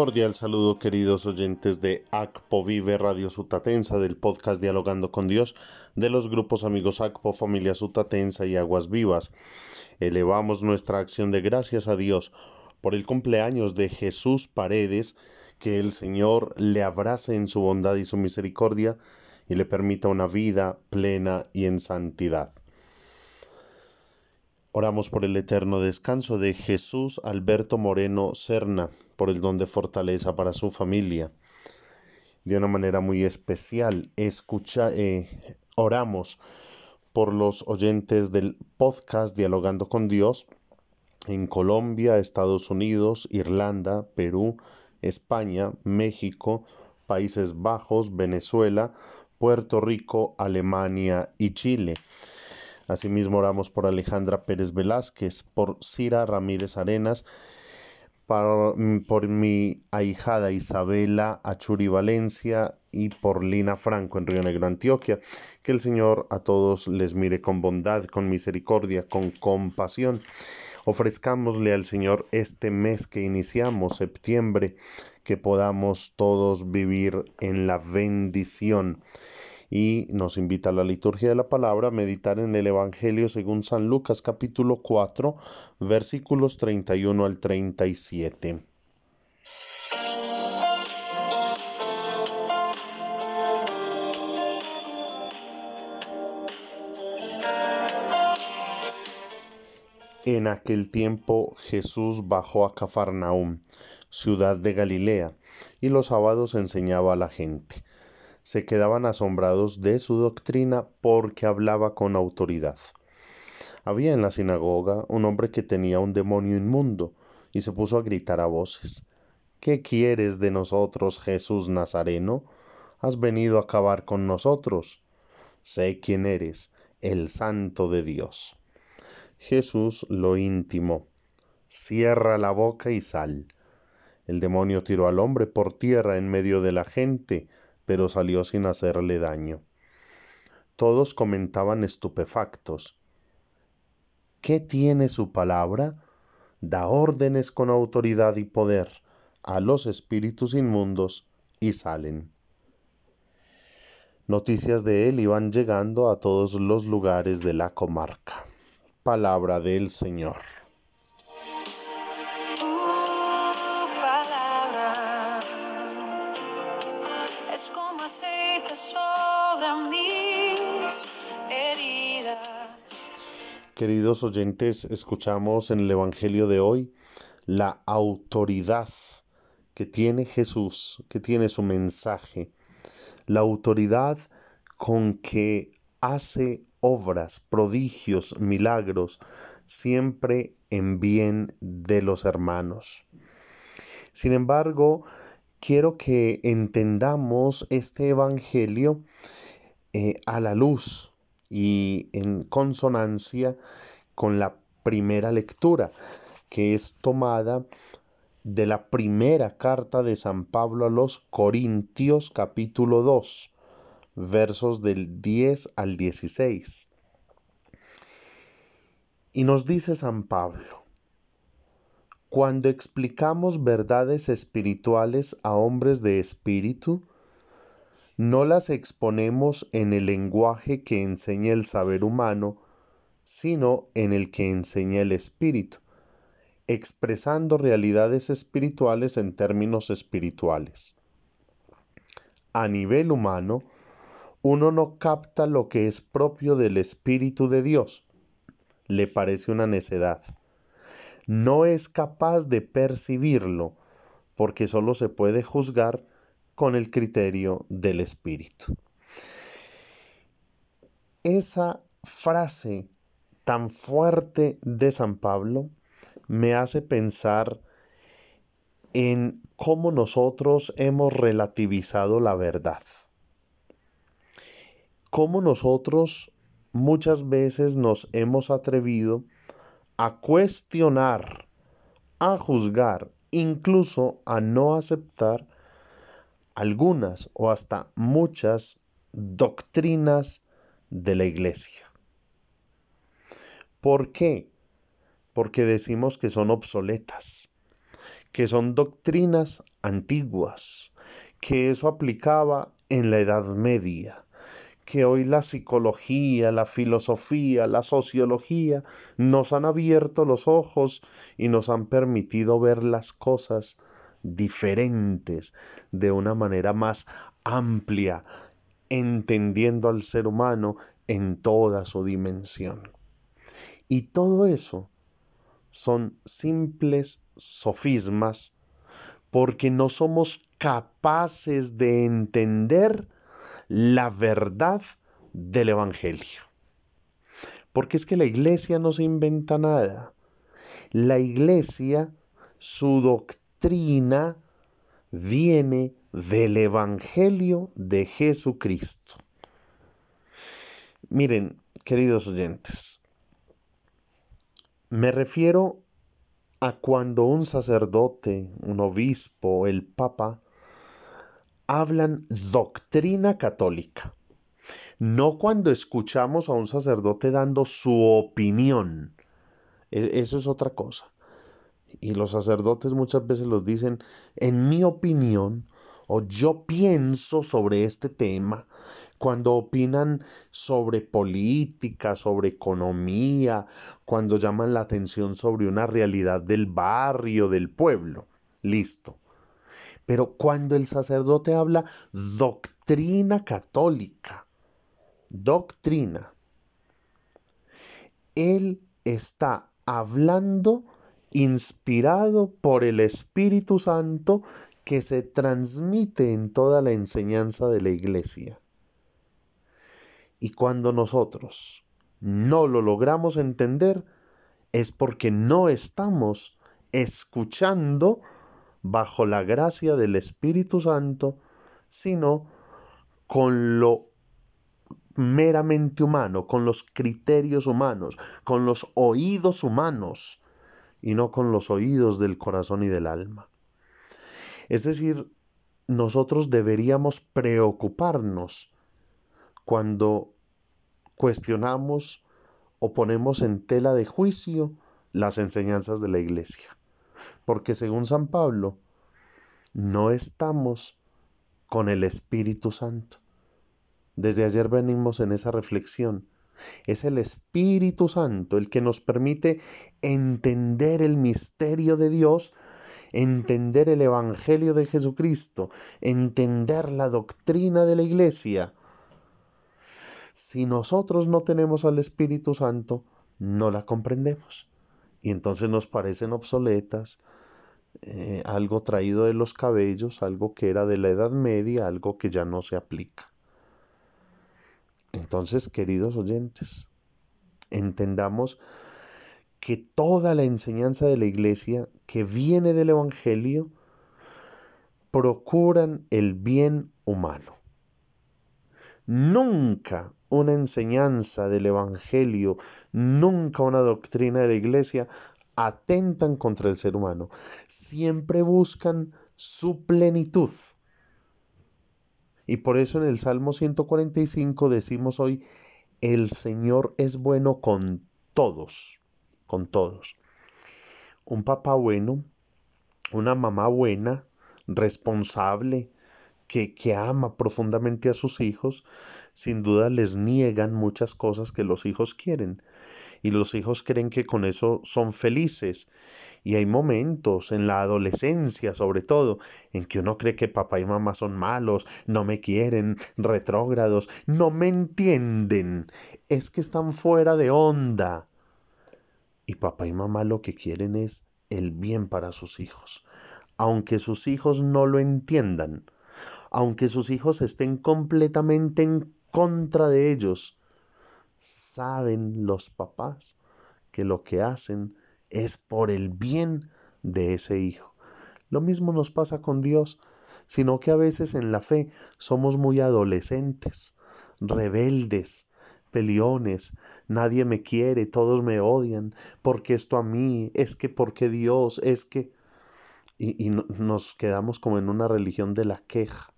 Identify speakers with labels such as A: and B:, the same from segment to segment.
A: cordial saludo queridos oyentes de ACPO Vive Radio Sutatensa del podcast Dialogando con Dios de los grupos amigos ACPO Familia Sutatensa y Aguas Vivas. Elevamos nuestra acción de gracias a Dios por el cumpleaños de Jesús Paredes, que el Señor le abrace en su bondad y su misericordia y le permita una vida plena y en santidad. Oramos por el eterno descanso de Jesús Alberto Moreno Serna, por el don de fortaleza para su familia. De una manera muy especial, escucha, eh, oramos por los oyentes del podcast Dialogando con Dios en Colombia, Estados Unidos, Irlanda, Perú, España, México, Países Bajos, Venezuela, Puerto Rico, Alemania y Chile. Asimismo oramos por Alejandra Pérez Velázquez, por Cira Ramírez Arenas, mm, por, mi ahijada Isabela Achuri Valencia y por Lina Franco en Río Negro, Antioquia. Que el Señor a todos les mire con bondad, con misericordia, con compasión. Ofrezcámosle al Señor este mes que iniciamos, septiembre, que podamos todos vivir en la bendición y nos invita a la liturgia de la palabra a meditar en el Evangelio según San Lucas capítulo 4 versículos 31 al 37. En aquel tiempo Jesús bajó a Cafarnaúm, ciudad de Galilea, y los sábados enseñaba a la gente se quedaban asombrados de su doctrina porque hablaba con autoridad. Había en la sinagoga un hombre que tenía un demonio inmundo y se puso a gritar a voces ¿Qué quieres de nosotros, Jesús Nazareno? Has venido a acabar con nosotros. Sé quién eres, el santo de Dios. Jesús lo intimó. Cierra la boca y sal. El demonio tiró al hombre por tierra en medio de la gente, pero salió sin hacerle daño. Todos comentaban estupefactos. ¿Qué tiene su palabra? Da órdenes con autoridad y poder a los espíritus inmundos y salen. Noticias de él iban llegando a todos los lugares de la comarca. Palabra del Señor. Queridos oyentes, escuchamos en el Evangelio de hoy la autoridad que tiene Jesús, que tiene su mensaje, la autoridad con que hace obras, prodigios, milagros, siempre en bien de los hermanos. Sin embargo, quiero que entendamos este Evangelio eh, a la luz y en consonancia con la primera lectura, que es tomada de la primera carta de San Pablo a los Corintios capítulo 2, versos del 10 al 16. Y nos dice San Pablo, cuando explicamos verdades espirituales a hombres de espíritu, no las exponemos en el lenguaje que enseña el saber humano, sino en el que enseña el espíritu, expresando realidades espirituales en términos espirituales. A nivel humano, uno no capta lo que es propio del Espíritu de Dios. Le parece una necedad. No es capaz de percibirlo, porque solo se puede juzgar con el criterio del espíritu. Esa frase tan fuerte de San Pablo me hace pensar en cómo nosotros hemos relativizado la verdad. Cómo nosotros muchas veces nos hemos atrevido a cuestionar, a juzgar, incluso a no aceptar algunas o hasta muchas doctrinas de la iglesia. ¿Por qué? Porque decimos que son obsoletas, que son doctrinas antiguas, que eso aplicaba en la Edad Media, que hoy la psicología, la filosofía, la sociología nos han abierto los ojos y nos han permitido ver las cosas diferentes, de una manera más amplia, entendiendo al ser humano en toda su dimensión. Y todo eso son simples sofismas porque no somos capaces de entender la verdad del Evangelio. Porque es que la iglesia no se inventa nada. La iglesia, su doctrina, viene del Evangelio de Jesucristo. Miren, queridos oyentes, me refiero a cuando un sacerdote, un obispo, el papa, hablan doctrina católica. No cuando escuchamos a un sacerdote dando su opinión. E, eso es otra cosa. Y los sacerdotes muchas veces los dicen, en mi opinión, o yo pienso sobre este tema, cuando opinan sobre política, sobre economía, cuando llaman la atención sobre una realidad del barrio, del pueblo. Listo. Pero cuando el sacerdote habla doctrina católica, doctrina, él está hablando inspirado por el Espíritu Santo que se transmite en toda la enseñanza de la iglesia. Y cuando nosotros no lo logramos entender, es porque no estamos escuchando bajo la gracia del Espíritu Santo, sino con lo meramente humano, con los criterios humanos, con los oídos humanos, y no con los oídos del corazón y del alma. Es decir, nosotros deberíamos preocuparnos cuando cuestionamos o ponemos en tela de juicio las enseñanzas de la iglesia. Porque según San Pablo, no estamos con el Espíritu Santo. Desde ayer venimos en esa reflexión. Es el Espíritu Santo el que nos permite entender el misterio de Dios, entender el Evangelio de Jesucristo, entender la doctrina de la Iglesia. Si nosotros no tenemos al Espíritu Santo, no la comprendemos. Y entonces nos parecen obsoletas, eh, algo traído de los cabellos, algo que era de la Edad Media, algo que ya no se aplica. Entonces, queridos oyentes, entendamos que toda la enseñanza de la iglesia que viene del Evangelio procuran el bien humano. Nunca una enseñanza del Evangelio, nunca una doctrina de la iglesia atentan contra el ser humano. Siempre buscan su plenitud. Y por eso en el Salmo 145 decimos hoy, el Señor es bueno con todos, con todos. Un papá bueno, una mamá buena, responsable, que, que ama profundamente a sus hijos, sin duda les niegan muchas cosas que los hijos quieren. Y los hijos creen que con eso son felices y hay momentos en la adolescencia, sobre todo, en que uno cree que papá y mamá son malos, no me quieren, retrógrados, no me entienden, es que están fuera de onda. Y papá y mamá lo que quieren es el bien para sus hijos, aunque sus hijos no lo entiendan, aunque sus hijos estén completamente en contra de ellos, saben los papás que lo que hacen es por el bien de ese hijo. Lo mismo nos pasa con Dios, sino que a veces en la fe somos muy adolescentes, rebeldes, peliones, nadie me quiere, todos me odian, porque esto a mí, es que porque Dios, es que... Y, y nos quedamos como en una religión de la queja.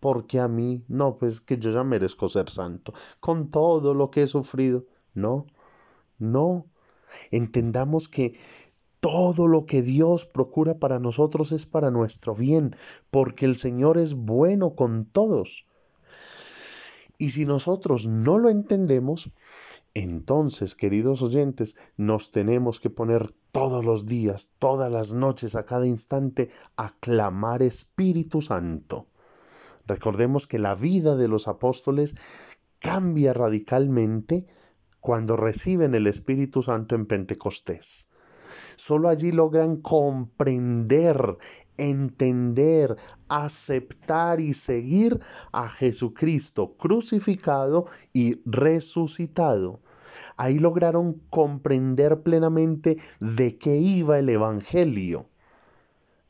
A: Porque a mí, no, pues que yo ya merezco ser santo, con todo lo que he sufrido. No, no, Entendamos que todo lo que Dios procura para nosotros es para nuestro bien, porque el Señor es bueno con todos. Y si nosotros no lo entendemos, entonces, queridos oyentes, nos tenemos que poner todos los días, todas las noches, a cada instante, a clamar Espíritu Santo. Recordemos que la vida de los apóstoles cambia radicalmente cuando reciben el Espíritu Santo en Pentecostés. Solo allí logran comprender, entender, aceptar y seguir a Jesucristo crucificado y resucitado. Ahí lograron comprender plenamente de qué iba el Evangelio.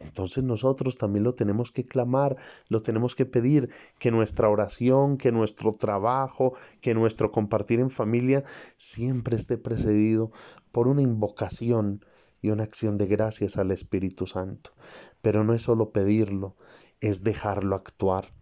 A: Entonces nosotros también lo tenemos que clamar, lo tenemos que pedir, que nuestra oración, que nuestro trabajo, que nuestro compartir en familia siempre esté precedido por una invocación y una acción de gracias al Espíritu Santo. Pero no es solo pedirlo, es dejarlo actuar.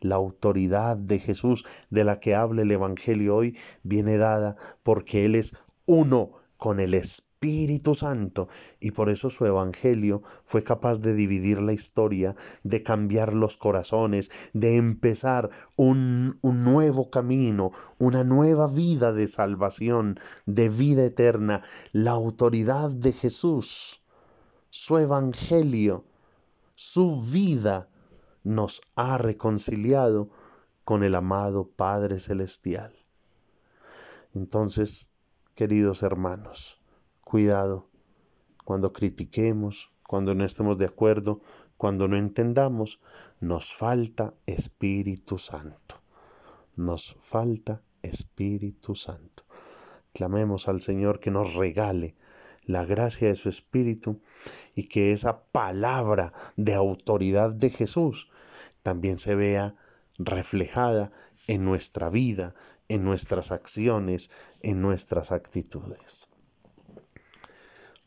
A: La autoridad de Jesús de la que habla el Evangelio hoy viene dada porque Él es uno con el Espíritu Espíritu Santo y por eso su Evangelio fue capaz de dividir la historia, de cambiar los corazones, de empezar un, un nuevo camino, una nueva vida de salvación, de vida eterna, la autoridad de Jesús, su Evangelio, su vida nos ha reconciliado con el amado Padre Celestial. Entonces, queridos hermanos, Cuidado cuando critiquemos, cuando no estemos de acuerdo, cuando no entendamos, nos falta Espíritu Santo. Nos falta Espíritu Santo. Clamemos al Señor que nos regale la gracia de su Espíritu y que esa palabra de autoridad de Jesús también se vea reflejada en nuestra vida, en nuestras acciones, en nuestras actitudes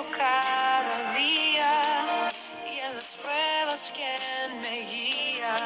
B: Cada día y en las pruebas quien me guía.